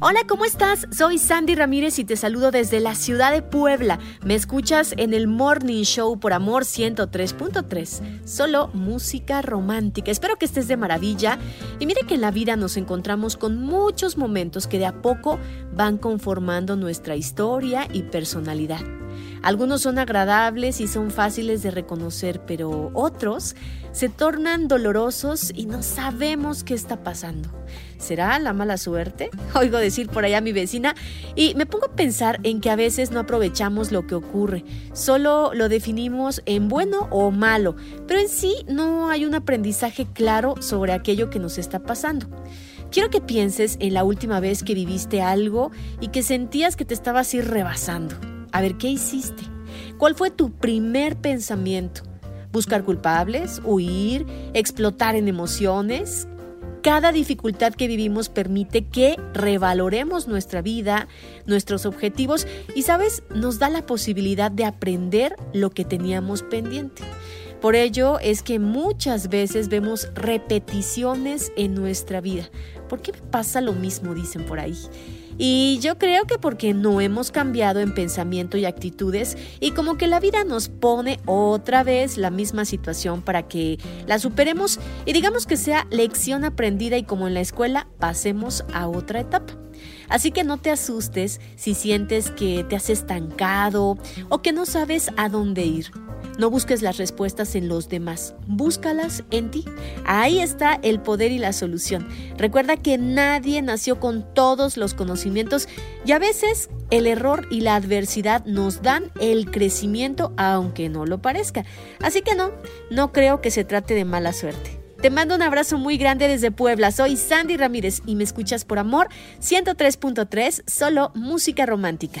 Hola, ¿cómo estás? Soy Sandy Ramírez y te saludo desde la ciudad de Puebla. Me escuchas en el Morning Show por Amor 103.3. Solo música romántica. Espero que estés de maravilla. Y mire que en la vida nos encontramos con muchos momentos que de a poco van conformando nuestra historia y personalidad. Algunos son agradables y son fáciles de reconocer, pero otros se tornan dolorosos y no sabemos qué está pasando. ¿Será la mala suerte? Oigo decir por allá a mi vecina y me pongo a pensar en que a veces no aprovechamos lo que ocurre, solo lo definimos en bueno o malo, pero en sí no hay un aprendizaje claro sobre aquello que nos está pasando. Quiero que pienses en la última vez que viviste algo y que sentías que te estabas ir rebasando. A ver, ¿qué hiciste? ¿Cuál fue tu primer pensamiento? ¿Buscar culpables? ¿Huir? ¿Explotar en emociones? Cada dificultad que vivimos permite que revaloremos nuestra vida, nuestros objetivos y, sabes, nos da la posibilidad de aprender lo que teníamos pendiente. Por ello es que muchas veces vemos repeticiones en nuestra vida. ¿Por qué me pasa lo mismo? Dicen por ahí. Y yo creo que porque no hemos cambiado en pensamiento y actitudes y como que la vida nos pone otra vez la misma situación para que la superemos y digamos que sea lección aprendida y como en la escuela pasemos a otra etapa. Así que no te asustes si sientes que te has estancado o que no sabes a dónde ir. No busques las respuestas en los demás, búscalas en ti. Ahí está el poder y la solución. Recuerda que nadie nació con todos los conocimientos y a veces el error y la adversidad nos dan el crecimiento aunque no lo parezca. Así que no, no creo que se trate de mala suerte. Te mando un abrazo muy grande desde Puebla. Soy Sandy Ramírez y me escuchas por amor 103.3, solo música romántica.